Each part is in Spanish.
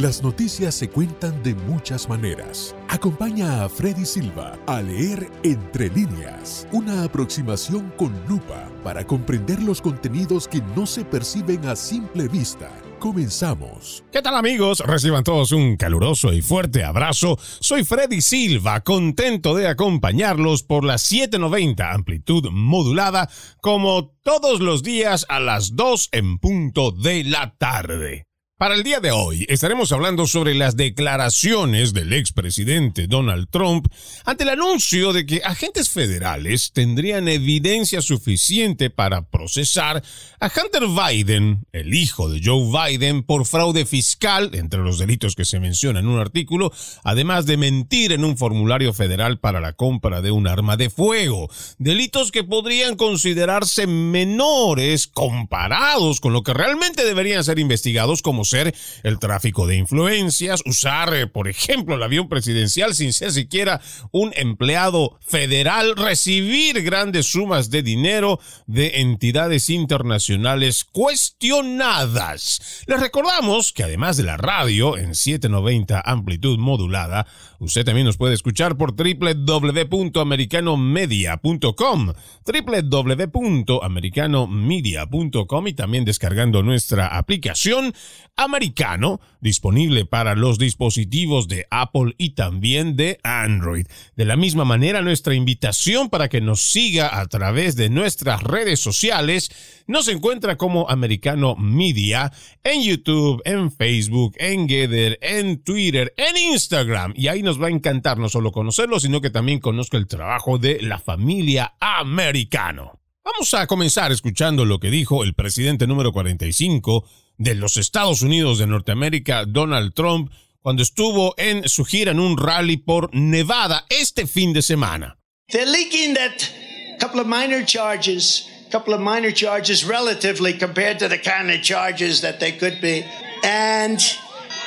Las noticias se cuentan de muchas maneras. Acompaña a Freddy Silva a leer Entre líneas, una aproximación con lupa para comprender los contenidos que no se perciben a simple vista. Comenzamos. ¿Qué tal amigos? Reciban todos un caluroso y fuerte abrazo. Soy Freddy Silva, contento de acompañarlos por la 790 amplitud modulada como todos los días a las 2 en punto de la tarde. Para el día de hoy estaremos hablando sobre las declaraciones del expresidente Donald Trump ante el anuncio de que agentes federales tendrían evidencia suficiente para procesar a Hunter Biden, el hijo de Joe Biden, por fraude fiscal, entre los delitos que se menciona en un artículo, además de mentir en un formulario federal para la compra de un arma de fuego, delitos que podrían considerarse menores comparados con lo que realmente deberían ser investigados como ser el tráfico de influencias, usar, eh, por ejemplo, el avión presidencial sin ser siquiera un empleado federal, recibir grandes sumas de dinero de entidades internacionales cuestionadas. Les recordamos que además de la radio en 790 amplitud modulada, usted también nos puede escuchar por www.americanomedia.com, www.americanomedia.com y también descargando nuestra aplicación americano disponible para los dispositivos de Apple y también de Android. De la misma manera, nuestra invitación para que nos siga a través de nuestras redes sociales nos encuentra como Americano Media en YouTube, en Facebook, en Gather, en Twitter, en Instagram. Y ahí nos va a encantar no solo conocerlo, sino que también conozca el trabajo de la familia americano. Vamos a comenzar escuchando lo que dijo el presidente número 45 de los Estados Unidos de Norteamérica, Donald Trump, cuando estuvo en su gira en un rally por Nevada este fin de semana. They're leaking that couple of minor charges, couple of minor charges relatively compared to the kind of charges that they could be. And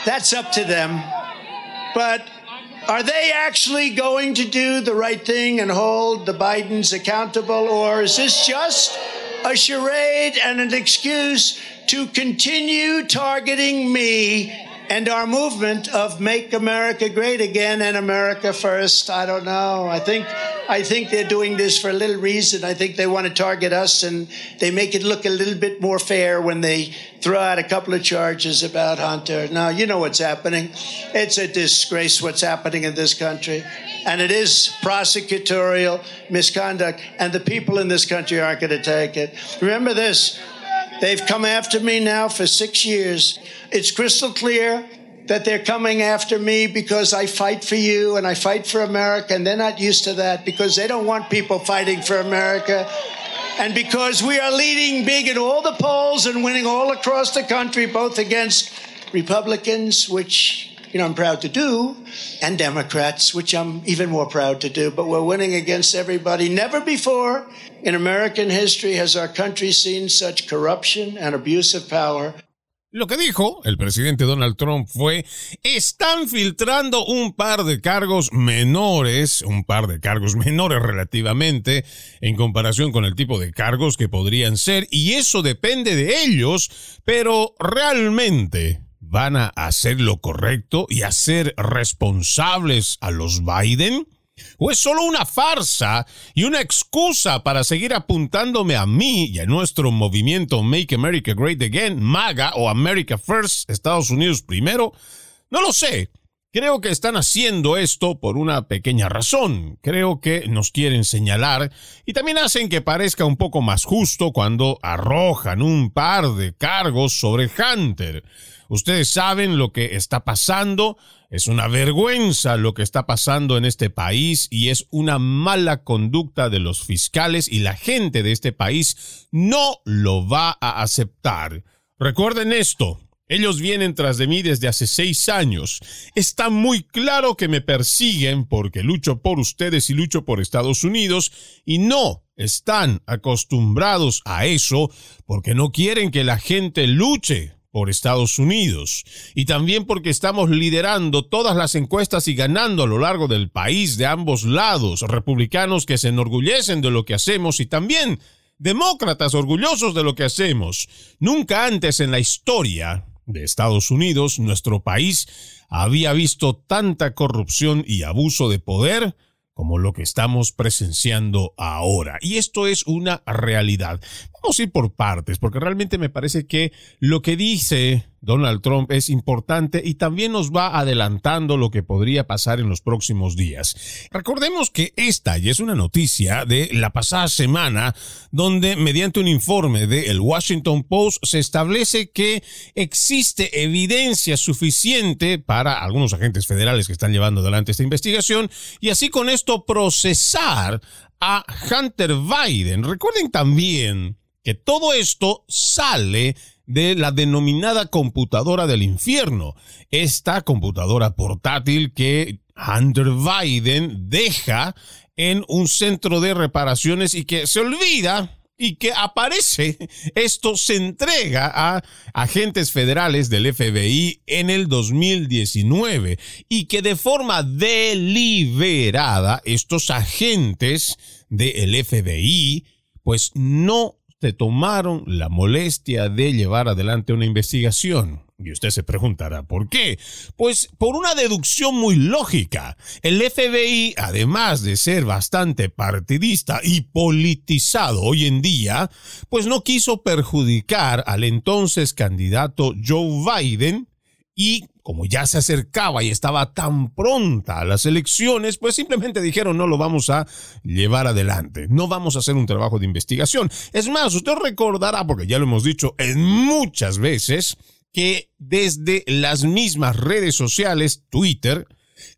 that's up to them. But are they actually going to do the right thing and hold the Bidens accountable? Or is this just a charade and an excuse to continue targeting me and our movement of make America great again and America first. I don't know. I think I think they're doing this for a little reason. I think they want to target us and they make it look a little bit more fair when they throw out a couple of charges about Hunter. Now, you know what's happening. It's a disgrace what's happening in this country. And it is prosecutorial misconduct and the people in this country aren't going to take it. Remember this. They've come after me now for six years. It's crystal clear that they're coming after me because I fight for you and I fight for America, and they're not used to that because they don't want people fighting for America. And because we are leading big in all the polls and winning all across the country, both against Republicans, which you know I'm proud to do, and Democrats, which I'm even more proud to do. But we're winning against everybody. Never before in American history has our country seen such corruption and abuse of power. Lo que dijo el presidente Donald Trump fue, están filtrando un par de cargos menores, un par de cargos menores relativamente, en comparación con el tipo de cargos que podrían ser, y eso depende de ellos, pero realmente van a hacer lo correcto y hacer responsables a los Biden? ¿O es solo una farsa y una excusa para seguir apuntándome a mí y a nuestro movimiento Make America Great Again, MAGA o America First, Estados Unidos primero? No lo sé. Creo que están haciendo esto por una pequeña razón. Creo que nos quieren señalar y también hacen que parezca un poco más justo cuando arrojan un par de cargos sobre Hunter. Ustedes saben lo que está pasando. Es una vergüenza lo que está pasando en este país y es una mala conducta de los fiscales y la gente de este país no lo va a aceptar. Recuerden esto. Ellos vienen tras de mí desde hace seis años. Está muy claro que me persiguen porque lucho por ustedes y lucho por Estados Unidos y no están acostumbrados a eso porque no quieren que la gente luche por Estados Unidos y también porque estamos liderando todas las encuestas y ganando a lo largo del país de ambos lados, republicanos que se enorgullecen de lo que hacemos y también demócratas orgullosos de lo que hacemos. Nunca antes en la historia de Estados Unidos, nuestro país había visto tanta corrupción y abuso de poder como lo que estamos presenciando ahora. Y esto es una realidad. Vamos a ir por partes, porque realmente me parece que lo que dice Donald Trump es importante y también nos va adelantando lo que podría pasar en los próximos días. Recordemos que esta ya es una noticia de la pasada semana donde mediante un informe de el Washington Post se establece que existe evidencia suficiente para algunos agentes federales que están llevando adelante esta investigación y así con esto procesar a Hunter Biden. Recuerden también que todo esto sale de la denominada computadora del infierno, esta computadora portátil que Hunter Biden deja en un centro de reparaciones y que se olvida y que aparece, esto se entrega a agentes federales del FBI en el 2019 y que de forma deliberada estos agentes del FBI pues no se tomaron la molestia de llevar adelante una investigación. Y usted se preguntará, ¿por qué? Pues por una deducción muy lógica. El FBI, además de ser bastante partidista y politizado hoy en día, pues no quiso perjudicar al entonces candidato Joe Biden y como ya se acercaba y estaba tan pronta a las elecciones, pues simplemente dijeron no lo vamos a llevar adelante, no vamos a hacer un trabajo de investigación. Es más, usted recordará, porque ya lo hemos dicho en muchas veces, que desde las mismas redes sociales, Twitter,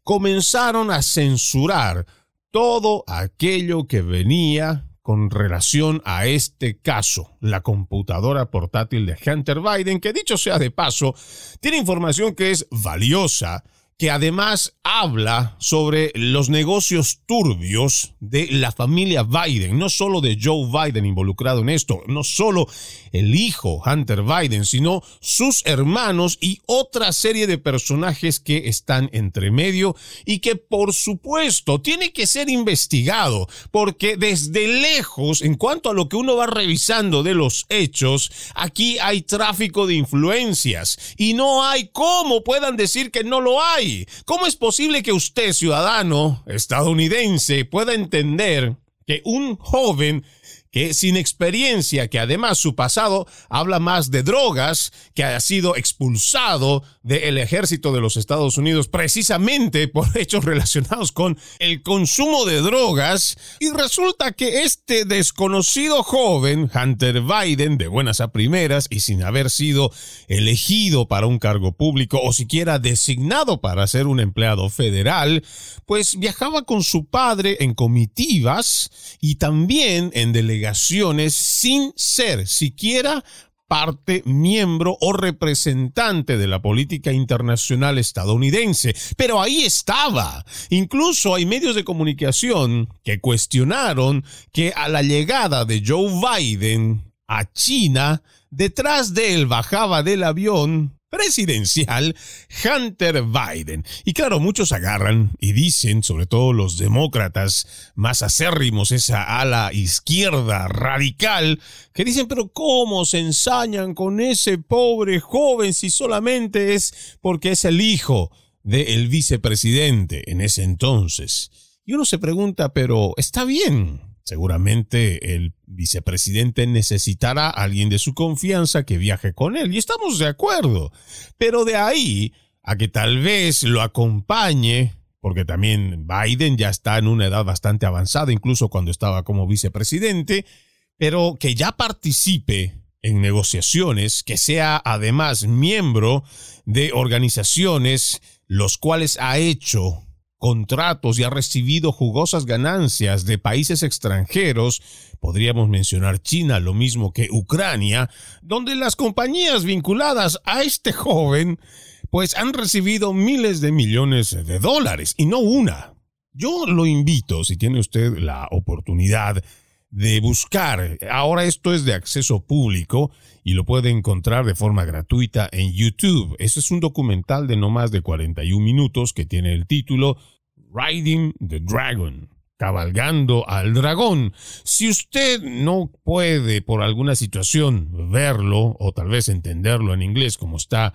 comenzaron a censurar todo aquello que venía con relación a este caso, la computadora portátil de Hunter Biden, que dicho sea de paso, tiene información que es valiosa que además habla sobre los negocios turbios de la familia Biden, no solo de Joe Biden involucrado en esto, no solo el hijo Hunter Biden, sino sus hermanos y otra serie de personajes que están entre medio y que por supuesto tiene que ser investigado, porque desde lejos, en cuanto a lo que uno va revisando de los hechos, aquí hay tráfico de influencias y no hay cómo puedan decir que no lo hay. ¿Cómo es posible que usted, ciudadano estadounidense, pueda entender que un joven que sin experiencia, que además su pasado habla más de drogas, que ha sido expulsado del ejército de los Estados Unidos precisamente por hechos relacionados con el consumo de drogas, y resulta que este desconocido joven, Hunter Biden, de buenas a primeras y sin haber sido elegido para un cargo público o siquiera designado para ser un empleado federal, pues viajaba con su padre en comitivas y también en delegaciones sin ser siquiera parte, miembro o representante de la política internacional estadounidense. Pero ahí estaba. Incluso hay medios de comunicación que cuestionaron que a la llegada de Joe Biden a China, detrás de él bajaba del avión presidencial Hunter Biden. Y claro, muchos agarran y dicen, sobre todo los demócratas más acérrimos, esa ala izquierda radical, que dicen, pero ¿cómo se ensañan con ese pobre joven si solamente es porque es el hijo del vicepresidente en ese entonces? Y uno se pregunta, pero está bien, Seguramente el vicepresidente necesitará a alguien de su confianza que viaje con él, y estamos de acuerdo. Pero de ahí a que tal vez lo acompañe, porque también Biden ya está en una edad bastante avanzada, incluso cuando estaba como vicepresidente, pero que ya participe en negociaciones, que sea además miembro de organizaciones los cuales ha hecho contratos y ha recibido jugosas ganancias de países extranjeros, podríamos mencionar China, lo mismo que Ucrania, donde las compañías vinculadas a este joven pues han recibido miles de millones de dólares y no una. Yo lo invito, si tiene usted la oportunidad de buscar, ahora esto es de acceso público y lo puede encontrar de forma gratuita en YouTube. Este es un documental de no más de 41 minutos que tiene el título Riding the Dragon. cabalgando al dragón. Si usted no puede por alguna situación verlo o tal vez entenderlo en inglés como está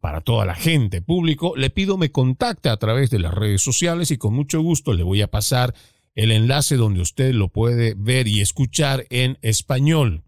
para toda la gente público, le pido me contacte a través de las redes sociales y con mucho gusto le voy a pasar el enlace donde usted lo puede ver y escuchar en español.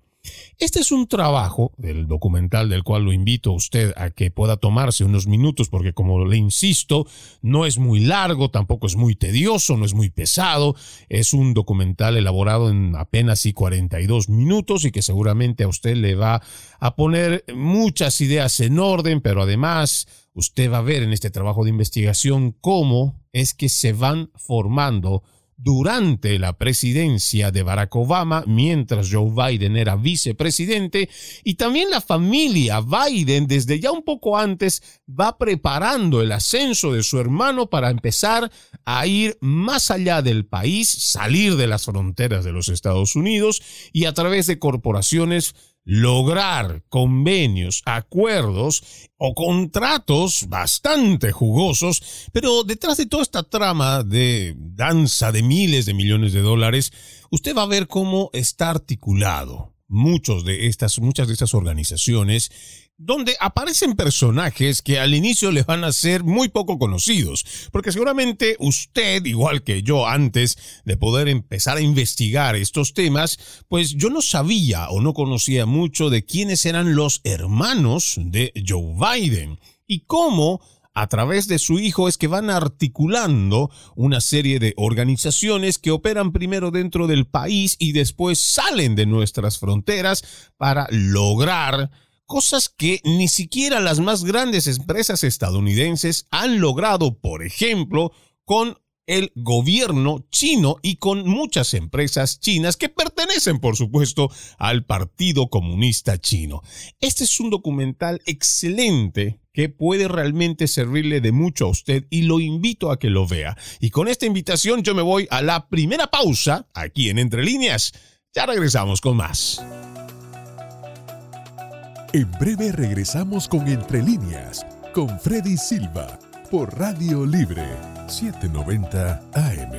Este es un trabajo del documental del cual lo invito a usted a que pueda tomarse unos minutos porque como le insisto, no es muy largo, tampoco es muy tedioso, no es muy pesado, es un documental elaborado en apenas y 42 minutos y que seguramente a usted le va a poner muchas ideas en orden, pero además usted va a ver en este trabajo de investigación cómo es que se van formando durante la presidencia de Barack Obama, mientras Joe Biden era vicepresidente, y también la familia Biden desde ya un poco antes va preparando el ascenso de su hermano para empezar a ir más allá del país, salir de las fronteras de los Estados Unidos y a través de corporaciones lograr convenios, acuerdos o contratos bastante jugosos, pero detrás de toda esta trama de danza de miles de millones de dólares, usted va a ver cómo está articulado muchos de estas, muchas de estas organizaciones donde aparecen personajes que al inicio le van a ser muy poco conocidos, porque seguramente usted, igual que yo antes de poder empezar a investigar estos temas, pues yo no sabía o no conocía mucho de quiénes eran los hermanos de Joe Biden y cómo a través de su hijo es que van articulando una serie de organizaciones que operan primero dentro del país y después salen de nuestras fronteras para lograr cosas que ni siquiera las más grandes empresas estadounidenses han logrado, por ejemplo, con el gobierno chino y con muchas empresas chinas que pertenecen, por supuesto, al Partido Comunista Chino. Este es un documental excelente que puede realmente servirle de mucho a usted y lo invito a que lo vea. Y con esta invitación yo me voy a la primera pausa aquí en Entre Líneas. Ya regresamos con más. En breve regresamos con Entre líneas, con Freddy Silva, por Radio Libre 790 AM.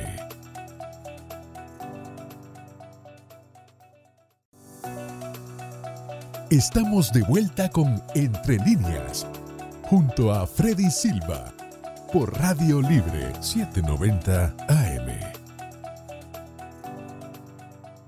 Estamos de vuelta con Entre líneas, junto a Freddy Silva, por Radio Libre 790 AM.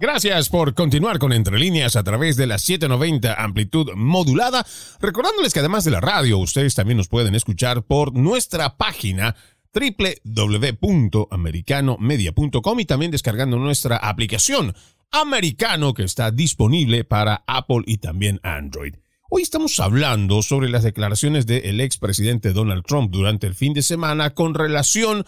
Gracias por continuar con Entre Líneas a través de la 790 amplitud modulada. Recordándoles que además de la radio, ustedes también nos pueden escuchar por nuestra página www.americanomedia.com y también descargando nuestra aplicación Americano que está disponible para Apple y también Android. Hoy estamos hablando sobre las declaraciones del expresidente Donald Trump durante el fin de semana con relación a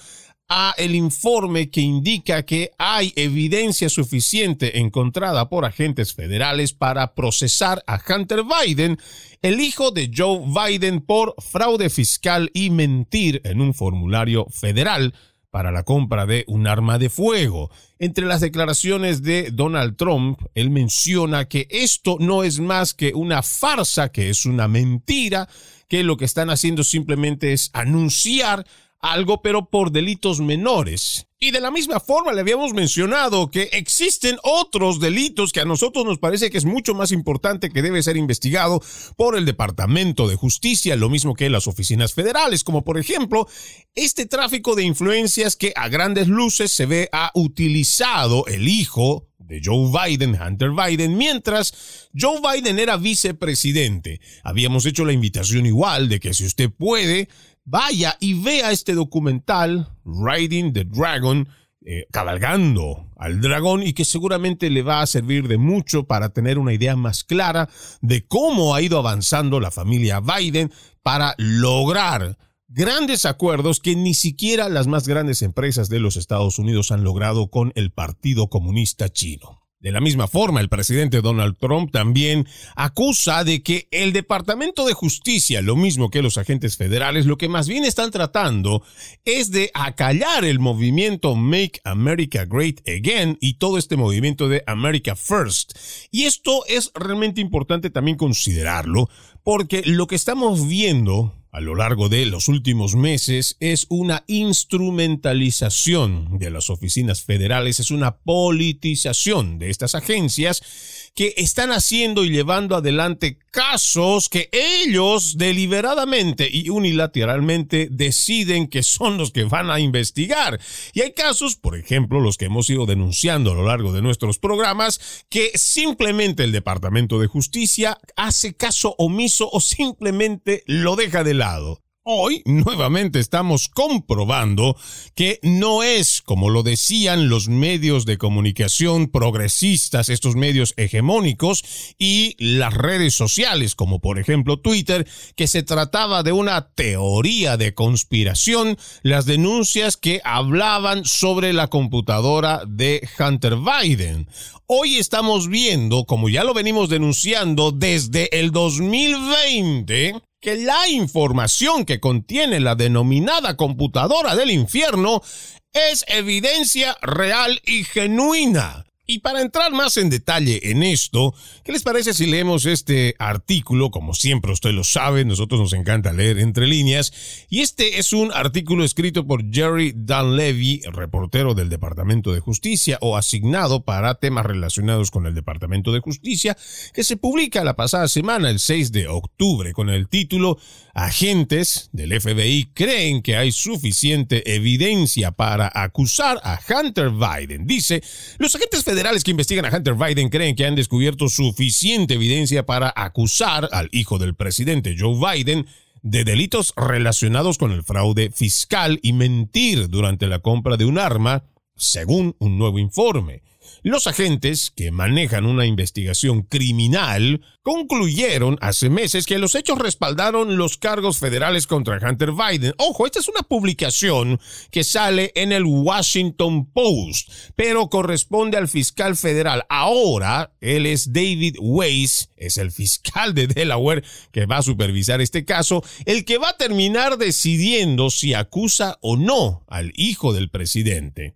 el informe que indica que hay evidencia suficiente encontrada por agentes federales para procesar a Hunter Biden, el hijo de Joe Biden, por fraude fiscal y mentir en un formulario federal para la compra de un arma de fuego. Entre las declaraciones de Donald Trump, él menciona que esto no es más que una farsa, que es una mentira, que lo que están haciendo simplemente es anunciar algo, pero por delitos menores. Y de la misma forma le habíamos mencionado que existen otros delitos que a nosotros nos parece que es mucho más importante que debe ser investigado por el Departamento de Justicia, lo mismo que las oficinas federales, como por ejemplo este tráfico de influencias que a grandes luces se ve ha utilizado el hijo de Joe Biden, Hunter Biden, mientras Joe Biden era vicepresidente. Habíamos hecho la invitación igual de que si usted puede, vaya y vea este documental, Riding the Dragon, eh, cabalgando al dragón y que seguramente le va a servir de mucho para tener una idea más clara de cómo ha ido avanzando la familia Biden para lograr grandes acuerdos que ni siquiera las más grandes empresas de los Estados Unidos han logrado con el Partido Comunista Chino. De la misma forma, el presidente Donald Trump también acusa de que el Departamento de Justicia, lo mismo que los agentes federales, lo que más bien están tratando es de acallar el movimiento Make America Great Again y todo este movimiento de America First. Y esto es realmente importante también considerarlo porque lo que estamos viendo a lo largo de los últimos meses es una instrumentalización de las oficinas federales, es una politización de estas agencias que están haciendo y llevando adelante casos que ellos deliberadamente y unilateralmente deciden que son los que van a investigar. Y hay casos, por ejemplo, los que hemos ido denunciando a lo largo de nuestros programas, que simplemente el Departamento de Justicia hace caso omiso o simplemente lo deja de lado. Hoy nuevamente estamos comprobando que no es como lo decían los medios de comunicación progresistas, estos medios hegemónicos y las redes sociales, como por ejemplo Twitter, que se trataba de una teoría de conspiración, las denuncias que hablaban sobre la computadora de Hunter Biden. Hoy estamos viendo, como ya lo venimos denunciando desde el 2020, que la información que contiene la denominada computadora del infierno es evidencia real y genuina. Y para entrar más en detalle en esto, ¿qué les parece si leemos este artículo? Como siempre usted lo sabe, nosotros nos encanta leer entre líneas. Y este es un artículo escrito por Jerry Dunleavy, reportero del Departamento de Justicia o asignado para temas relacionados con el Departamento de Justicia, que se publica la pasada semana, el 6 de octubre, con el título Agentes del FBI creen que hay suficiente evidencia para acusar a Hunter Biden. Dice, los agentes federales que investigan a Hunter Biden creen que han descubierto suficiente evidencia para acusar al hijo del presidente Joe Biden de delitos relacionados con el fraude fiscal y mentir durante la compra de un arma, según un nuevo informe. Los agentes que manejan una investigación criminal concluyeron hace meses que los hechos respaldaron los cargos federales contra Hunter Biden. Ojo, esta es una publicación que sale en el Washington Post, pero corresponde al fiscal federal. Ahora, él es David Weiss, es el fiscal de Delaware que va a supervisar este caso, el que va a terminar decidiendo si acusa o no al hijo del presidente.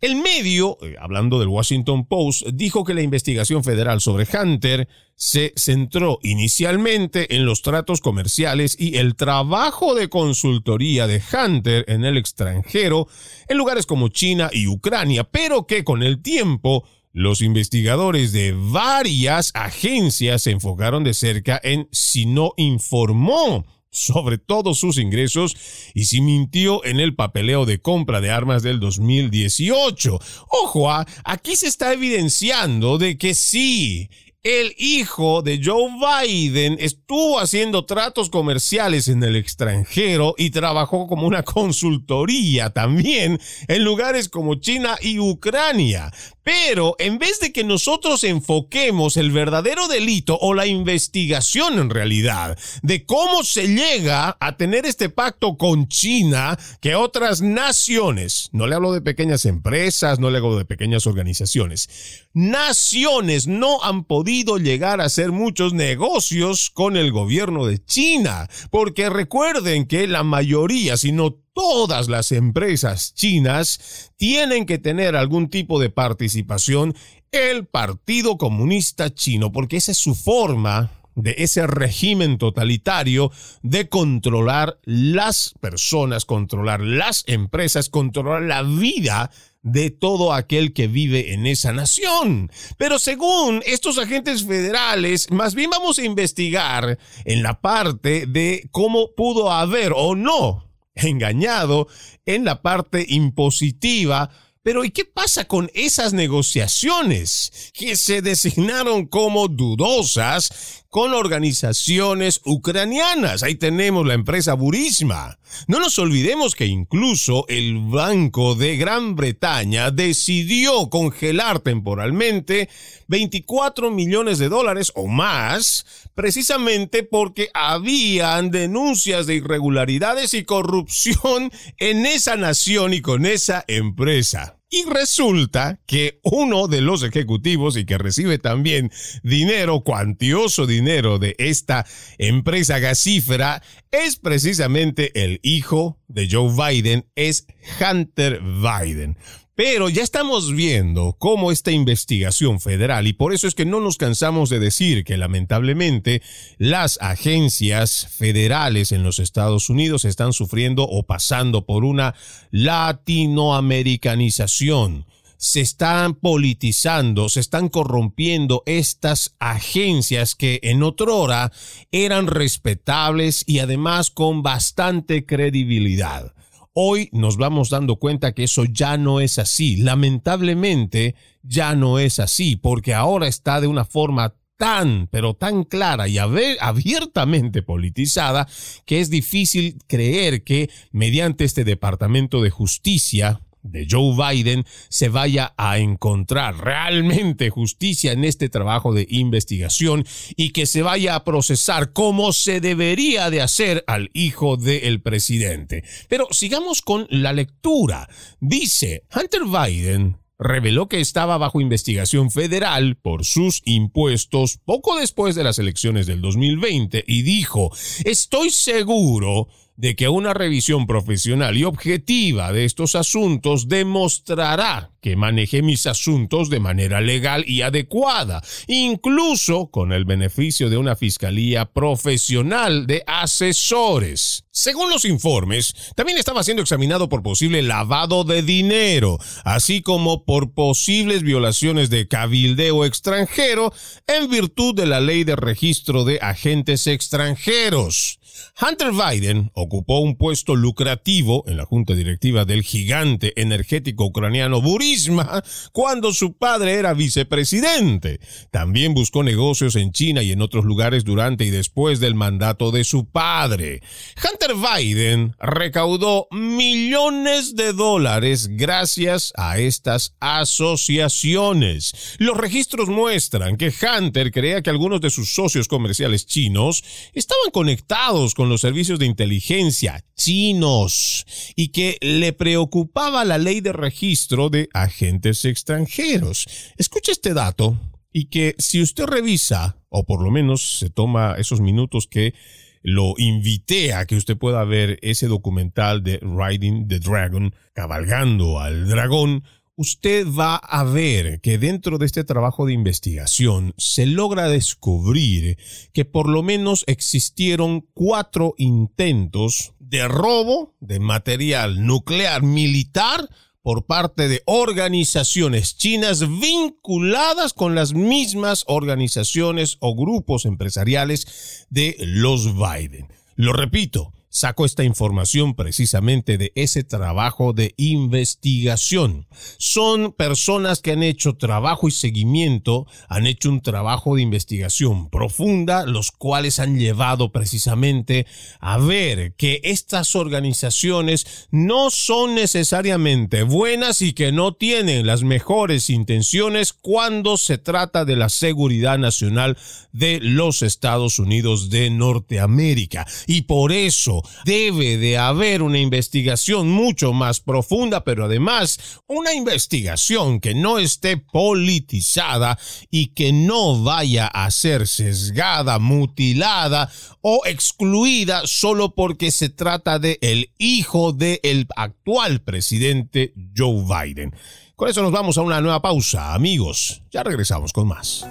El medio, eh, hablando del Washington Post, dijo que la investigación federal sobre Hunter se centró inicialmente en los tratos comerciales y el trabajo de consultoría de Hunter en el extranjero, en lugares como China y Ucrania, pero que con el tiempo los investigadores de varias agencias se enfocaron de cerca en si no informó sobre todos sus ingresos y si mintió en el papeleo de compra de armas del 2018. Ojo, ah, aquí se está evidenciando de que sí, el hijo de Joe Biden estuvo haciendo tratos comerciales en el extranjero y trabajó como una consultoría también en lugares como China y Ucrania. Pero en vez de que nosotros enfoquemos el verdadero delito o la investigación en realidad de cómo se llega a tener este pacto con China que otras naciones, no le hablo de pequeñas empresas, no le hablo de pequeñas organizaciones, naciones no han podido llegar a hacer muchos negocios con el gobierno de China, porque recuerden que la mayoría, si no todas las empresas chinas tienen que tener algún tipo de participación el Partido Comunista Chino, porque esa es su forma de ese régimen totalitario de controlar las personas, controlar las empresas, controlar la vida de todo aquel que vive en esa nación. Pero según estos agentes federales, más bien vamos a investigar en la parte de cómo pudo haber o no engañado en la parte impositiva. Pero ¿y qué pasa con esas negociaciones que se designaron como dudosas con organizaciones ucranianas? Ahí tenemos la empresa Burisma. No nos olvidemos que incluso el Banco de Gran Bretaña decidió congelar temporalmente 24 millones de dólares o más, precisamente porque habían denuncias de irregularidades y corrupción en esa nación y con esa empresa. Y resulta que uno de los ejecutivos y que recibe también dinero, cuantioso dinero de esta empresa gasífera, es precisamente el hijo de Joe Biden, es Hunter Biden. Pero ya estamos viendo cómo esta investigación federal, y por eso es que no nos cansamos de decir que lamentablemente las agencias federales en los Estados Unidos están sufriendo o pasando por una latinoamericanización se están politizando, se están corrompiendo estas agencias que en otrora eran respetables y además con bastante credibilidad. Hoy nos vamos dando cuenta que eso ya no es así. Lamentablemente ya no es así, porque ahora está de una forma tan, pero tan clara y abiertamente politizada que es difícil creer que mediante este Departamento de Justicia de Joe Biden se vaya a encontrar realmente justicia en este trabajo de investigación y que se vaya a procesar como se debería de hacer al hijo del presidente. Pero sigamos con la lectura. Dice Hunter Biden reveló que estaba bajo investigación federal por sus impuestos poco después de las elecciones del 2020 y dijo, estoy seguro de que una revisión profesional y objetiva de estos asuntos demostrará que manejé mis asuntos de manera legal y adecuada, incluso con el beneficio de una fiscalía profesional de asesores. Según los informes, también estaba siendo examinado por posible lavado de dinero, así como por posibles violaciones de cabildeo extranjero en virtud de la ley de registro de agentes extranjeros. Hunter Biden ocupó un puesto lucrativo en la junta directiva del gigante energético ucraniano Burisma cuando su padre era vicepresidente. También buscó negocios en China y en otros lugares durante y después del mandato de su padre. Hunter Biden recaudó millones de dólares gracias a estas asociaciones. Los registros muestran que Hunter creía que algunos de sus socios comerciales chinos estaban conectados con los servicios de inteligencia chinos y que le preocupaba la ley de registro de agentes extranjeros. Escucha este dato y que si usted revisa, o por lo menos se toma esos minutos que lo invité a que usted pueda ver ese documental de Riding the Dragon, cabalgando al dragón, usted va a ver que dentro de este trabajo de investigación se logra descubrir que por lo menos existieron cuatro intentos de robo de material nuclear militar por parte de organizaciones chinas vinculadas con las mismas organizaciones o grupos empresariales de los Biden. Lo repito, sacó esta información precisamente de ese trabajo de investigación. Son personas que han hecho trabajo y seguimiento, han hecho un trabajo de investigación profunda, los cuales han llevado precisamente a ver que estas organizaciones no son necesariamente buenas y que no tienen las mejores intenciones cuando se trata de la seguridad nacional de los Estados Unidos de Norteamérica. Y por eso debe de haber una investigación mucho más profunda, pero además una investigación que no esté politizada y que no vaya a ser sesgada, mutilada o excluida solo porque se trata de el hijo del actual presidente Joe Biden. Con eso nos vamos a una nueva pausa, amigos. Ya regresamos con más.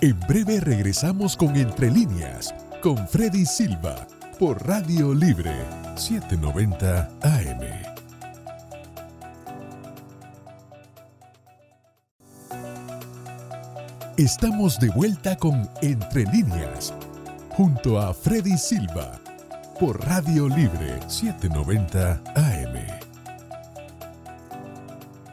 En breve regresamos con Entre líneas con Freddy Silva por Radio Libre 790 AM. Estamos de vuelta con Entre líneas junto a Freddy Silva por Radio Libre 790 AM.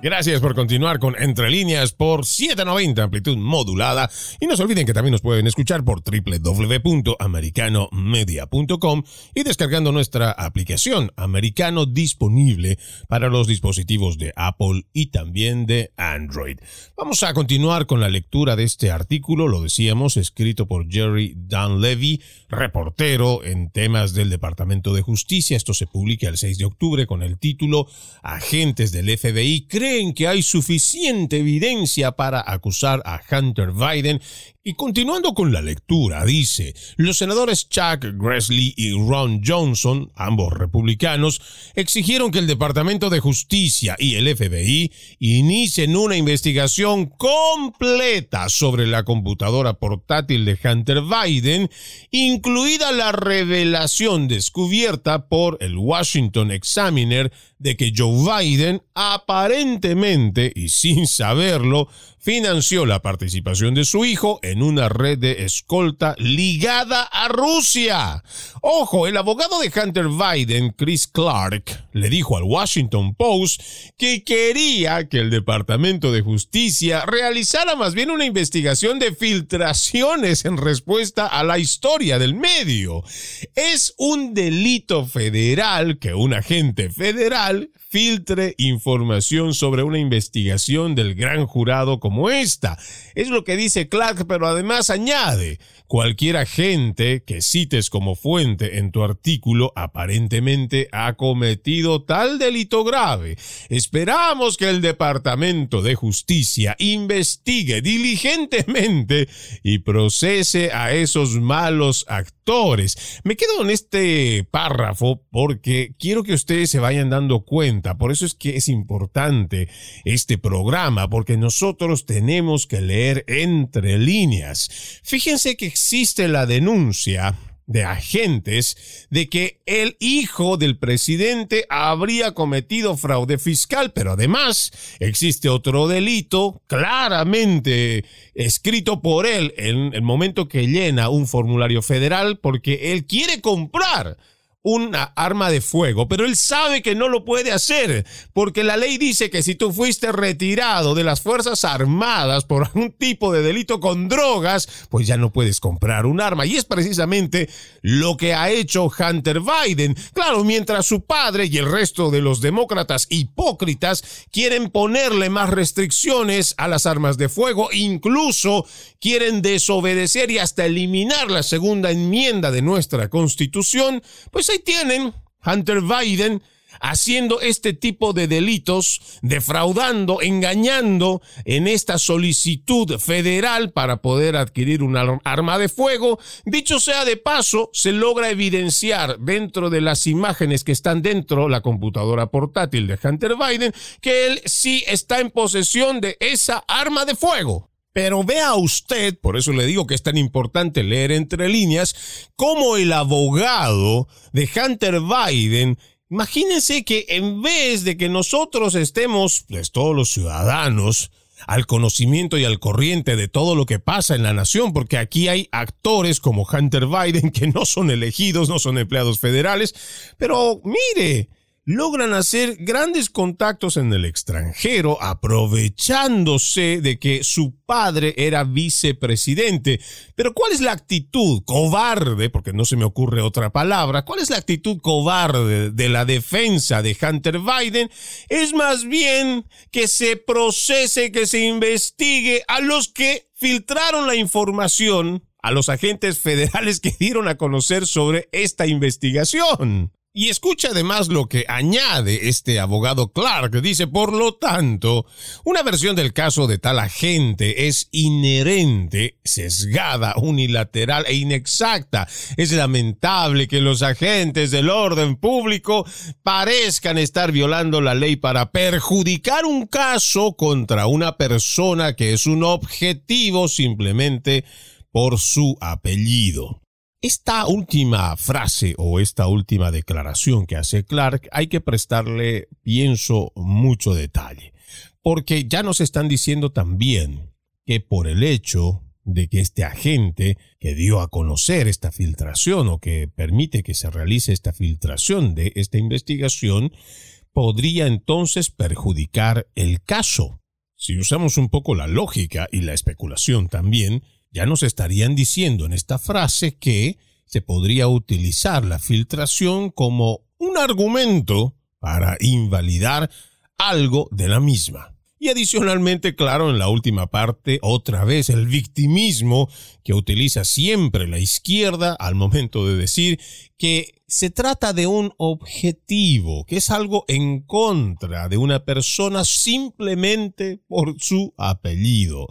Gracias por continuar con Entre Líneas por 790 amplitud modulada y no se olviden que también nos pueden escuchar por www.americanomedia.com y descargando nuestra aplicación Americano disponible para los dispositivos de Apple y también de Android. Vamos a continuar con la lectura de este artículo, lo decíamos, escrito por Jerry Dunleavy, reportero en temas del Departamento de Justicia. Esto se publica el 6 de octubre con el título Agentes del FBI creen que hay suficiente evidencia para acusar a Hunter Biden Y continuando con la lectura, dice, los senadores Chuck Grassley y Ron Johnson, ambos republicanos, exigieron que el Departamento de Justicia y el FBI inicien una investigación completa sobre la computadora portátil de Hunter Biden, incluida la revelación descubierta por el Washington Examiner de que Joe Biden aparentemente y sin saberlo financió la participación de su hijo en una red de escolta ligada a Rusia. Ojo, el abogado de Hunter Biden, Chris Clark, le dijo al Washington Post que quería que el Departamento de Justicia realizara más bien una investigación de filtraciones en respuesta a la historia del medio. Es un delito federal que un agente federal filtre información sobre una investigación del gran jurado como esta. Es lo que dice Clark, pero además añade, cualquier agente que cites como fuente en tu artículo aparentemente ha cometido tal delito grave. Esperamos que el Departamento de Justicia investigue diligentemente y procese a esos malos actores. Me quedo en este párrafo porque quiero que ustedes se vayan dando cuenta. Por eso es que es importante este programa, porque nosotros tenemos que leer entre líneas. Fíjense que existe la denuncia de agentes de que el hijo del presidente habría cometido fraude fiscal, pero además existe otro delito claramente escrito por él en el momento que llena un formulario federal porque él quiere comprar una arma de fuego, pero él sabe que no lo puede hacer, porque la ley dice que si tú fuiste retirado de las Fuerzas Armadas por algún tipo de delito con drogas, pues ya no puedes comprar un arma. Y es precisamente lo que ha hecho Hunter Biden. Claro, mientras su padre y el resto de los demócratas hipócritas quieren ponerle más restricciones a las armas de fuego, incluso quieren desobedecer y hasta eliminar la segunda enmienda de nuestra constitución, pues ahí tienen Hunter Biden haciendo este tipo de delitos, defraudando, engañando en esta solicitud federal para poder adquirir una arma de fuego. Dicho sea de paso, se logra evidenciar dentro de las imágenes que están dentro de la computadora portátil de Hunter Biden que él sí está en posesión de esa arma de fuego. Pero vea usted, por eso le digo que es tan importante leer entre líneas, cómo el abogado de Hunter Biden Imagínense que en vez de que nosotros estemos, pues todos los ciudadanos, al conocimiento y al corriente de todo lo que pasa en la nación, porque aquí hay actores como Hunter Biden que no son elegidos, no son empleados federales, pero mire, logran hacer grandes contactos en el extranjero aprovechándose de que su padre era vicepresidente. Pero ¿cuál es la actitud cobarde, porque no se me ocurre otra palabra, cuál es la actitud cobarde de la defensa de Hunter Biden? Es más bien que se procese, que se investigue a los que filtraron la información a los agentes federales que dieron a conocer sobre esta investigación. Y escucha además lo que añade este abogado Clark. Dice, por lo tanto, una versión del caso de tal agente es inherente, sesgada, unilateral e inexacta. Es lamentable que los agentes del orden público parezcan estar violando la ley para perjudicar un caso contra una persona que es un objetivo simplemente por su apellido. Esta última frase o esta última declaración que hace Clark hay que prestarle, pienso, mucho detalle, porque ya nos están diciendo también que por el hecho de que este agente que dio a conocer esta filtración o que permite que se realice esta filtración de esta investigación, podría entonces perjudicar el caso. Si usamos un poco la lógica y la especulación también, ya nos estarían diciendo en esta frase que se podría utilizar la filtración como un argumento para invalidar algo de la misma. Y adicionalmente, claro, en la última parte, otra vez el victimismo que utiliza siempre la izquierda al momento de decir que se trata de un objetivo, que es algo en contra de una persona simplemente por su apellido.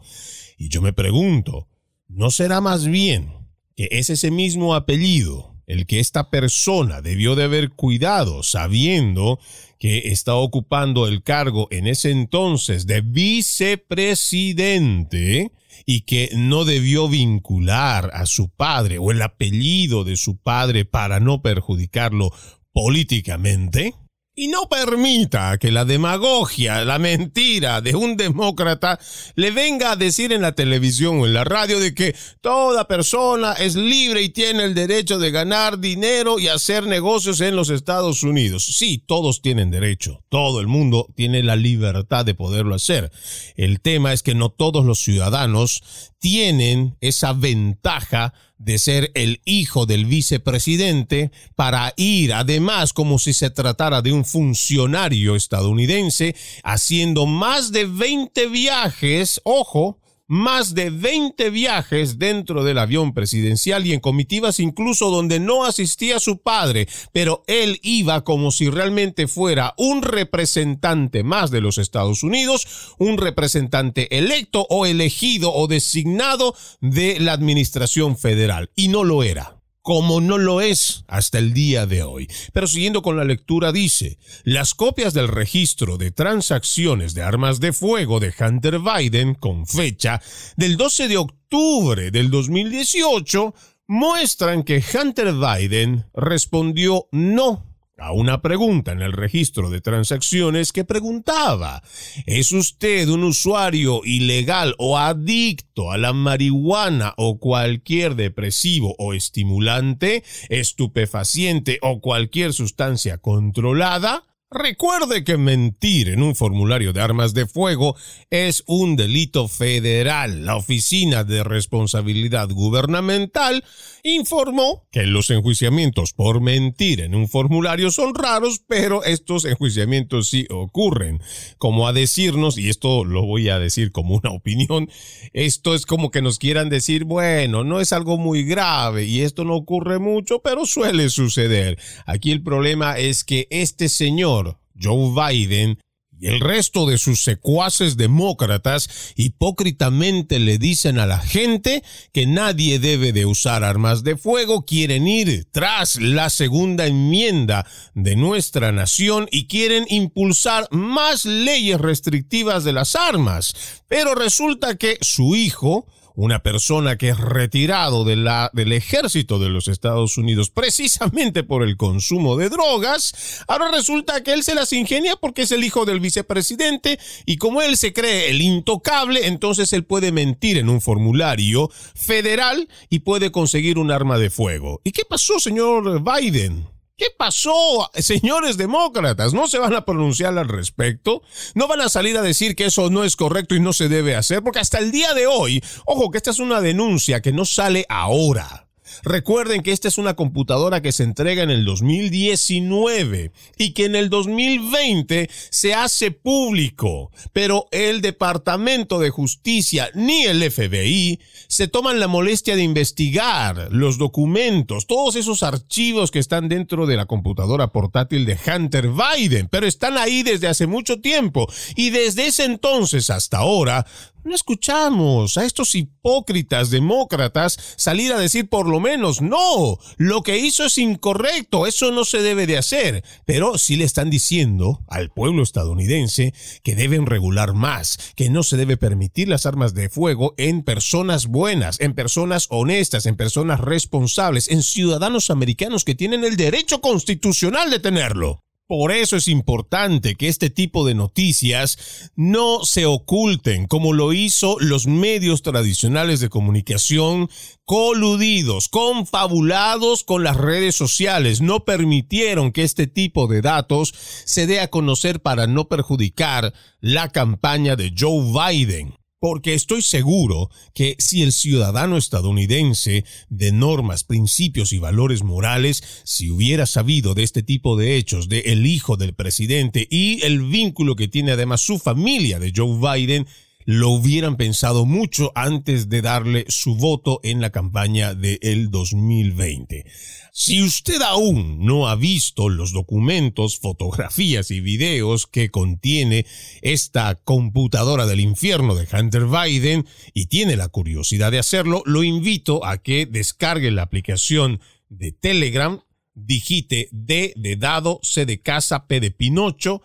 Y yo me pregunto, ¿no será más bien que es ese mismo apellido el que esta persona debió de haber cuidado sabiendo que está ocupando el cargo en ese entonces de vicepresidente y que no debió vincular a su padre o el apellido de su padre para no perjudicarlo políticamente? Y no permita que la demagogia, la mentira de un demócrata le venga a decir en la televisión o en la radio de que toda persona es libre y tiene el derecho de ganar dinero y hacer negocios en los Estados Unidos. Sí, todos tienen derecho, todo el mundo tiene la libertad de poderlo hacer. El tema es que no todos los ciudadanos tienen esa ventaja de ser el hijo del vicepresidente para ir, además, como si se tratara de un funcionario estadounidense, haciendo más de 20 viajes, ojo, más de 20 viajes dentro del avión presidencial y en comitivas incluso donde no asistía su padre, pero él iba como si realmente fuera un representante más de los Estados Unidos, un representante electo o elegido o designado de la administración federal, y no lo era como no lo es hasta el día de hoy. Pero siguiendo con la lectura dice, las copias del registro de transacciones de armas de fuego de Hunter Biden con fecha del 12 de octubre del 2018 muestran que Hunter Biden respondió no a una pregunta en el registro de transacciones que preguntaba, ¿es usted un usuario ilegal o adicto a la marihuana o cualquier depresivo o estimulante, estupefaciente o cualquier sustancia controlada? Recuerde que mentir en un formulario de armas de fuego es un delito federal. La Oficina de Responsabilidad Gubernamental informó que los enjuiciamientos por mentir en un formulario son raros, pero estos enjuiciamientos sí ocurren. Como a decirnos, y esto lo voy a decir como una opinión, esto es como que nos quieran decir, bueno, no es algo muy grave y esto no ocurre mucho, pero suele suceder. Aquí el problema es que este señor Joe Biden, y el resto de sus secuaces demócratas hipócritamente le dicen a la gente que nadie debe de usar armas de fuego, quieren ir tras la segunda enmienda de nuestra nación y quieren impulsar más leyes restrictivas de las armas. Pero resulta que su hijo, una persona que es retirado de la, del ejército de los Estados Unidos precisamente por el consumo de drogas, ahora resulta que él se las ingenia porque es el hijo del vicepresidente y como él se cree el intocable, entonces él puede mentir en un formulario federal y puede conseguir un arma de fuego. ¿Y qué pasó, señor Biden? ¿Qué pasó, señores demócratas? ¿No se van a pronunciar al respecto? ¿No van a salir a decir que eso no es correcto y no se debe hacer? Porque hasta el día de hoy, ojo que esta es una denuncia que no sale ahora. Recuerden que esta es una computadora que se entrega en el 2019 y que en el 2020 se hace público, pero el Departamento de Justicia ni el FBI se toman la molestia de investigar los documentos, todos esos archivos que están dentro de la computadora portátil de Hunter Biden, pero están ahí desde hace mucho tiempo. Y desde ese entonces hasta ahora no escuchamos a estos hipócritas demócratas salir a decir por lo menos, no, lo que hizo es incorrecto, eso no se debe de hacer. Pero sí le están diciendo al pueblo estadounidense que deben regular más, que no se debe permitir las armas de fuego en personas buenas, en personas honestas, en personas responsables, en ciudadanos americanos que tienen el derecho constitucional de tenerlo. Por eso es importante que este tipo de noticias no se oculten como lo hizo los medios tradicionales de comunicación coludidos, confabulados con las redes sociales. No permitieron que este tipo de datos se dé a conocer para no perjudicar la campaña de Joe Biden. Porque estoy seguro que si el ciudadano estadounidense de normas, principios y valores morales, si hubiera sabido de este tipo de hechos de el hijo del presidente y el vínculo que tiene además su familia de Joe Biden, lo hubieran pensado mucho antes de darle su voto en la campaña del 2020. Si usted aún no ha visto los documentos, fotografías y videos que contiene esta computadora del infierno de Hunter Biden y tiene la curiosidad de hacerlo, lo invito a que descargue la aplicación de Telegram, digite D de dado, C de casa, P de Pinocho,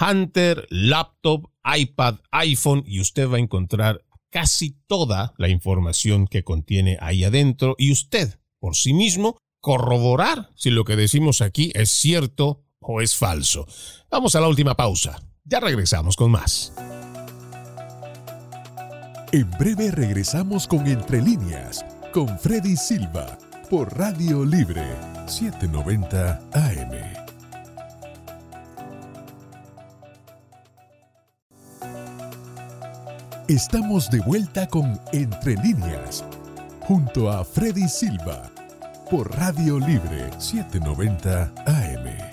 Hunter, laptop, iPad, iPhone y usted va a encontrar casi toda la información que contiene ahí adentro y usted por sí mismo corroborar si lo que decimos aquí es cierto o es falso. Vamos a la última pausa. Ya regresamos con más. En breve regresamos con Entre líneas, con Freddy Silva, por Radio Libre 790 AM. Estamos de vuelta con Entre líneas, junto a Freddy Silva, por Radio Libre 790 AM.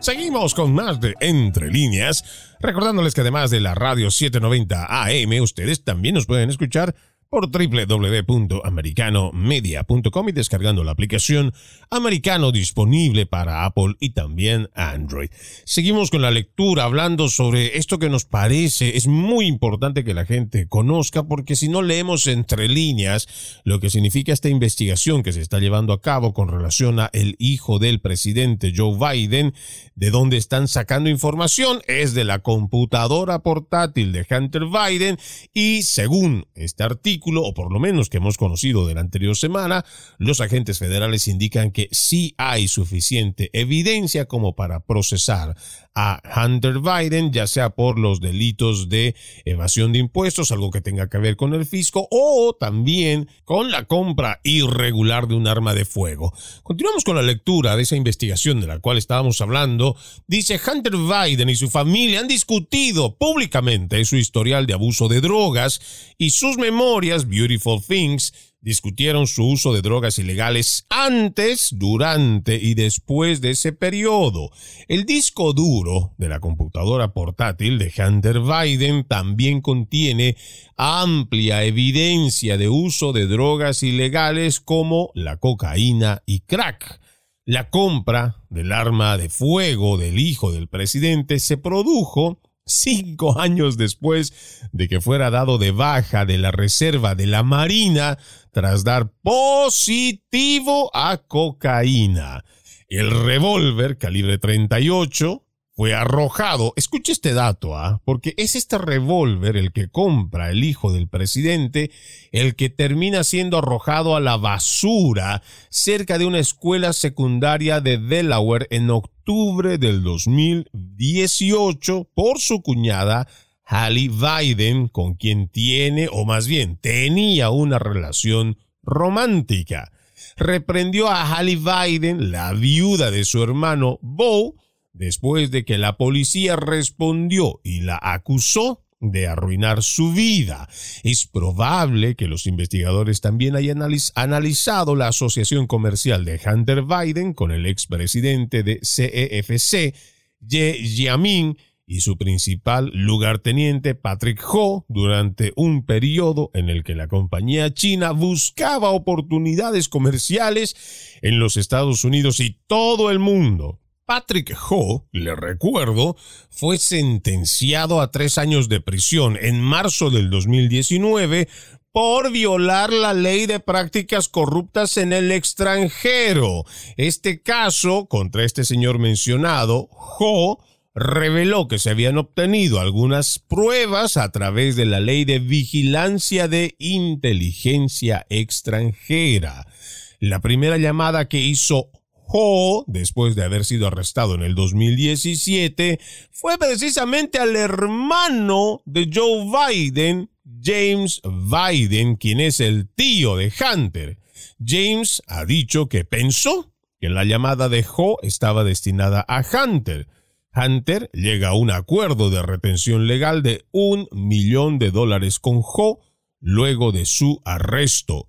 Seguimos con más de Entre líneas, recordándoles que además de la radio 790 AM, ustedes también nos pueden escuchar por www.americanomedia.com y descargando la aplicación Americano disponible para Apple y también Android. Seguimos con la lectura hablando sobre esto que nos parece es muy importante que la gente conozca porque si no leemos entre líneas lo que significa esta investigación que se está llevando a cabo con relación a el hijo del presidente Joe Biden, de dónde están sacando información es de la computadora portátil de Hunter Biden y según este artículo o por lo menos que hemos conocido de la anterior semana, los agentes federales indican que sí hay suficiente evidencia como para procesar a Hunter Biden, ya sea por los delitos de evasión de impuestos, algo que tenga que ver con el fisco, o también con la compra irregular de un arma de fuego. Continuamos con la lectura de esa investigación de la cual estábamos hablando. Dice Hunter Biden y su familia han discutido públicamente su historial de abuso de drogas y sus memorias Beautiful Things discutieron su uso de drogas ilegales antes, durante y después de ese periodo. El disco duro de la computadora portátil de Hunter Biden también contiene amplia evidencia de uso de drogas ilegales como la cocaína y crack. La compra del arma de fuego del hijo del presidente se produjo cinco años después de que fuera dado de baja de la Reserva de la Marina tras dar positivo a cocaína. El revólver calibre 38 fue arrojado. Escuche este dato, ¿ah? porque es este revólver el que compra el hijo del presidente, el que termina siendo arrojado a la basura cerca de una escuela secundaria de Delaware en octubre del 2018 por su cuñada Hallie Biden, con quien tiene, o más bien tenía una relación romántica. Reprendió a Hallie Biden, la viuda de su hermano Bo, después de que la policía respondió y la acusó de arruinar su vida. Es probable que los investigadores también hayan analizado la asociación comercial de Hunter Biden con el expresidente de CEFC, Ye Jiamin, y su principal lugarteniente Patrick Ho durante un periodo en el que la compañía china buscaba oportunidades comerciales en los Estados Unidos y todo el mundo. Patrick Ho, le recuerdo, fue sentenciado a tres años de prisión en marzo del 2019 por violar la ley de prácticas corruptas en el extranjero. Este caso contra este señor mencionado, Ho, reveló que se habían obtenido algunas pruebas a través de la ley de vigilancia de inteligencia extranjera. La primera llamada que hizo Ho, después de haber sido arrestado en el 2017, fue precisamente al hermano de Joe Biden, James Biden, quien es el tío de Hunter. James ha dicho que pensó que la llamada de Ho estaba destinada a Hunter, Hunter llega a un acuerdo de retención legal de un millón de dólares con Ho luego de su arresto.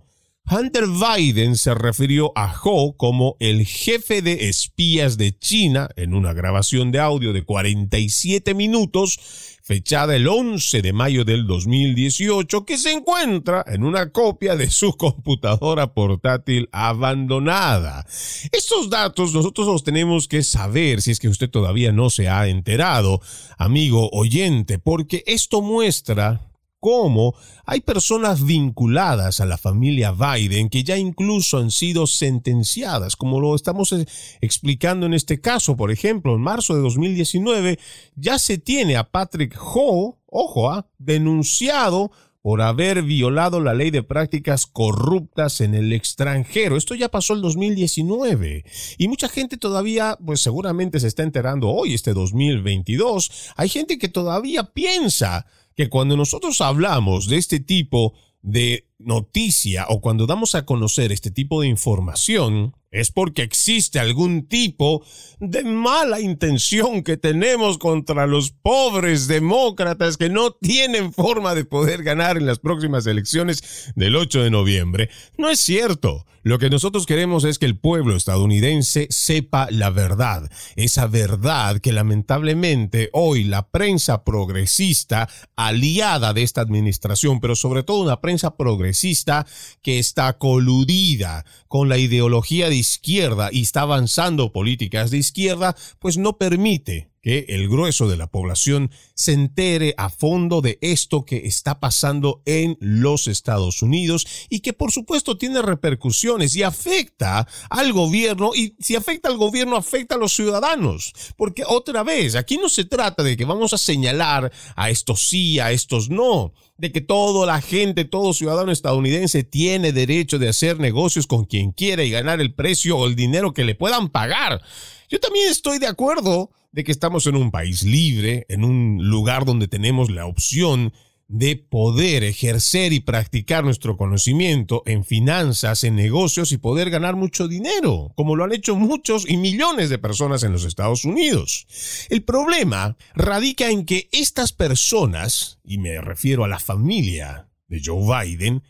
Hunter Biden se refirió a Ho como el jefe de espías de China en una grabación de audio de 47 minutos fechada el 11 de mayo del 2018, que se encuentra en una copia de su computadora portátil abandonada. Estos datos nosotros los tenemos que saber si es que usted todavía no se ha enterado, amigo oyente, porque esto muestra cómo hay personas vinculadas a la familia Biden que ya incluso han sido sentenciadas, como lo estamos eh, explicando en este caso. Por ejemplo, en marzo de 2019 ya se tiene a Patrick Ho, ojo, ah, denunciado por haber violado la ley de prácticas corruptas en el extranjero. Esto ya pasó el 2019 y mucha gente todavía, pues seguramente se está enterando hoy, este 2022. Hay gente que todavía piensa que cuando nosotros hablamos de este tipo de noticia o cuando damos a conocer este tipo de información, es porque existe algún tipo de mala intención que tenemos contra los pobres demócratas que no tienen forma de poder ganar en las próximas elecciones del 8 de noviembre. No es cierto. Lo que nosotros queremos es que el pueblo estadounidense sepa la verdad, esa verdad que lamentablemente hoy la prensa progresista, aliada de esta administración, pero sobre todo una prensa progresista que está coludida con la ideología de izquierda y está avanzando políticas de izquierda, pues no permite que el grueso de la población se entere a fondo de esto que está pasando en los Estados Unidos y que por supuesto tiene repercusiones y afecta al gobierno y si afecta al gobierno afecta a los ciudadanos. Porque otra vez, aquí no se trata de que vamos a señalar a estos sí, a estos no de que toda la gente, todo ciudadano estadounidense tiene derecho de hacer negocios con quien quiera y ganar el precio o el dinero que le puedan pagar. Yo también estoy de acuerdo de que estamos en un país libre, en un lugar donde tenemos la opción de poder ejercer y practicar nuestro conocimiento en finanzas, en negocios y poder ganar mucho dinero, como lo han hecho muchos y millones de personas en los Estados Unidos. El problema radica en que estas personas, y me refiero a la familia de Joe Biden,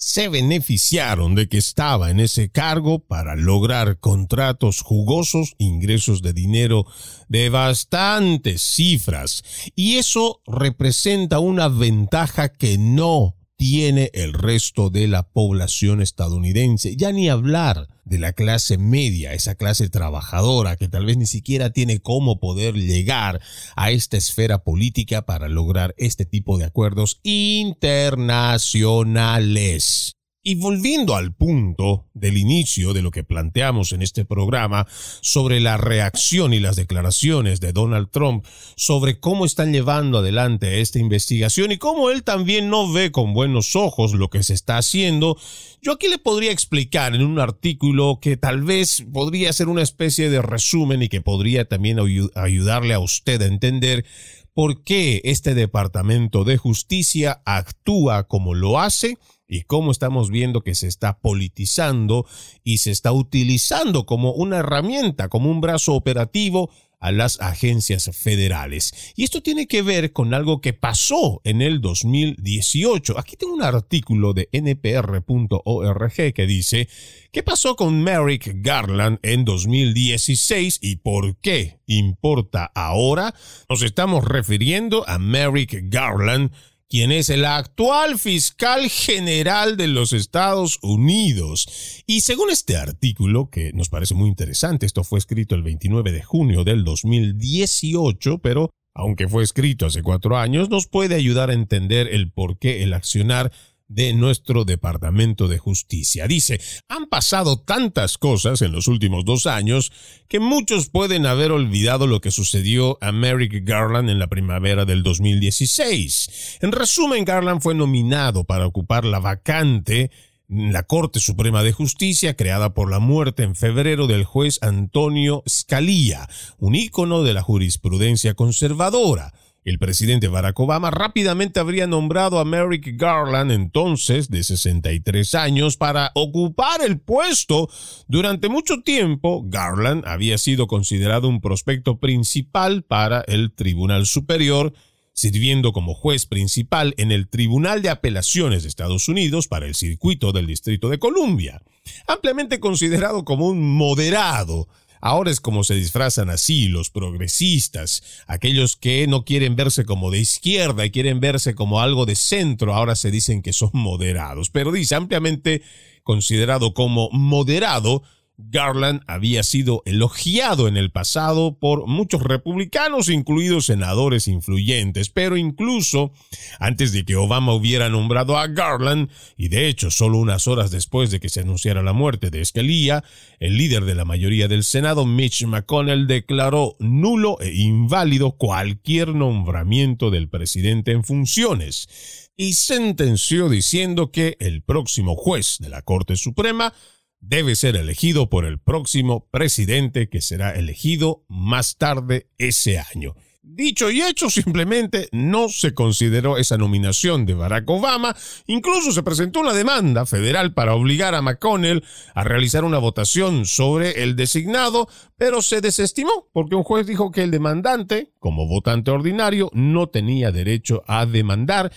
se beneficiaron de que estaba en ese cargo para lograr contratos jugosos, ingresos de dinero de bastantes cifras. Y eso representa una ventaja que no tiene el resto de la población estadounidense. Ya ni hablar de la clase media, esa clase trabajadora que tal vez ni siquiera tiene cómo poder llegar a esta esfera política para lograr este tipo de acuerdos internacionales. Y volviendo al punto del inicio de lo que planteamos en este programa sobre la reacción y las declaraciones de Donald Trump sobre cómo están llevando adelante esta investigación y cómo él también no ve con buenos ojos lo que se está haciendo, yo aquí le podría explicar en un artículo que tal vez podría ser una especie de resumen y que podría también ayudarle a usted a entender por qué este Departamento de Justicia actúa como lo hace y cómo estamos viendo que se está politizando y se está utilizando como una herramienta, como un brazo operativo a las agencias federales. Y esto tiene que ver con algo que pasó en el 2018. Aquí tengo un artículo de npr.org que dice, ¿qué pasó con Merrick Garland en 2016 y por qué importa ahora? Nos estamos refiriendo a Merrick Garland, quien es el actual fiscal general de los Estados Unidos. Y según este artículo, que nos parece muy interesante, esto fue escrito el 29 de junio del 2018, pero aunque fue escrito hace cuatro años, nos puede ayudar a entender el por qué el accionar de nuestro Departamento de Justicia. Dice, han pasado tantas cosas en los últimos dos años que muchos pueden haber olvidado lo que sucedió a Merrick Garland en la primavera del 2016. En resumen, Garland fue nominado para ocupar la vacante en la Corte Suprema de Justicia creada por la muerte en febrero del juez Antonio Scalia, un ícono de la jurisprudencia conservadora. El presidente Barack Obama rápidamente habría nombrado a Merrick Garland, entonces de 63 años, para ocupar el puesto. Durante mucho tiempo, Garland había sido considerado un prospecto principal para el Tribunal Superior, sirviendo como juez principal en el Tribunal de Apelaciones de Estados Unidos para el circuito del Distrito de Columbia. Ampliamente considerado como un moderado, Ahora es como se disfrazan así los progresistas, aquellos que no quieren verse como de izquierda y quieren verse como algo de centro, ahora se dicen que son moderados, pero dice ampliamente considerado como moderado, Garland había sido elogiado en el pasado por muchos republicanos, incluidos senadores influyentes, pero incluso antes de que Obama hubiera nombrado a Garland, y de hecho solo unas horas después de que se anunciara la muerte de Scalia, el líder de la mayoría del Senado, Mitch McConnell, declaró nulo e inválido cualquier nombramiento del presidente en funciones y sentenció diciendo que el próximo juez de la Corte Suprema debe ser elegido por el próximo presidente que será elegido más tarde ese año. Dicho y hecho, simplemente no se consideró esa nominación de Barack Obama. Incluso se presentó una demanda federal para obligar a McConnell a realizar una votación sobre el designado, pero se desestimó porque un juez dijo que el demandante, como votante ordinario, no tenía derecho a demandar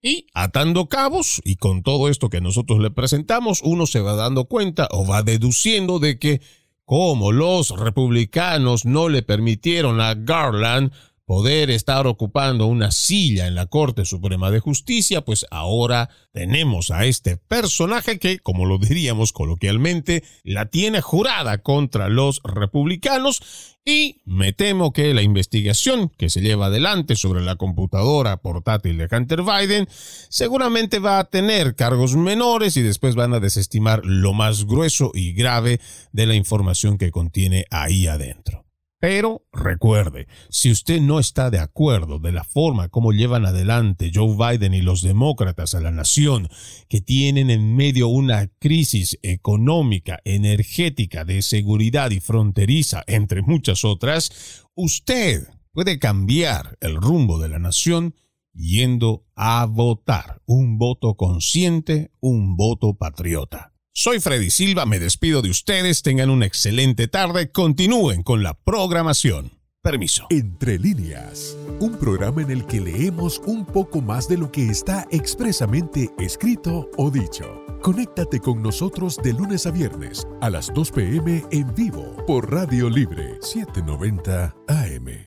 y atando cabos, y con todo esto que nosotros le presentamos, uno se va dando cuenta o va deduciendo de que como los republicanos no le permitieron a Garland poder estar ocupando una silla en la Corte Suprema de Justicia, pues ahora tenemos a este personaje que, como lo diríamos coloquialmente, la tiene jurada contra los republicanos y me temo que la investigación que se lleva adelante sobre la computadora portátil de Hunter Biden seguramente va a tener cargos menores y después van a desestimar lo más grueso y grave de la información que contiene ahí adentro. Pero recuerde, si usted no está de acuerdo de la forma como llevan adelante Joe Biden y los demócratas a la nación, que tienen en medio una crisis económica, energética, de seguridad y fronteriza, entre muchas otras, usted puede cambiar el rumbo de la nación yendo a votar. Un voto consciente, un voto patriota. Soy Freddy Silva, me despido de ustedes, tengan una excelente tarde, continúen con la programación. Permiso. Entre líneas, un programa en el que leemos un poco más de lo que está expresamente escrito o dicho. Conéctate con nosotros de lunes a viernes a las 2 pm en vivo por Radio Libre 790 AM.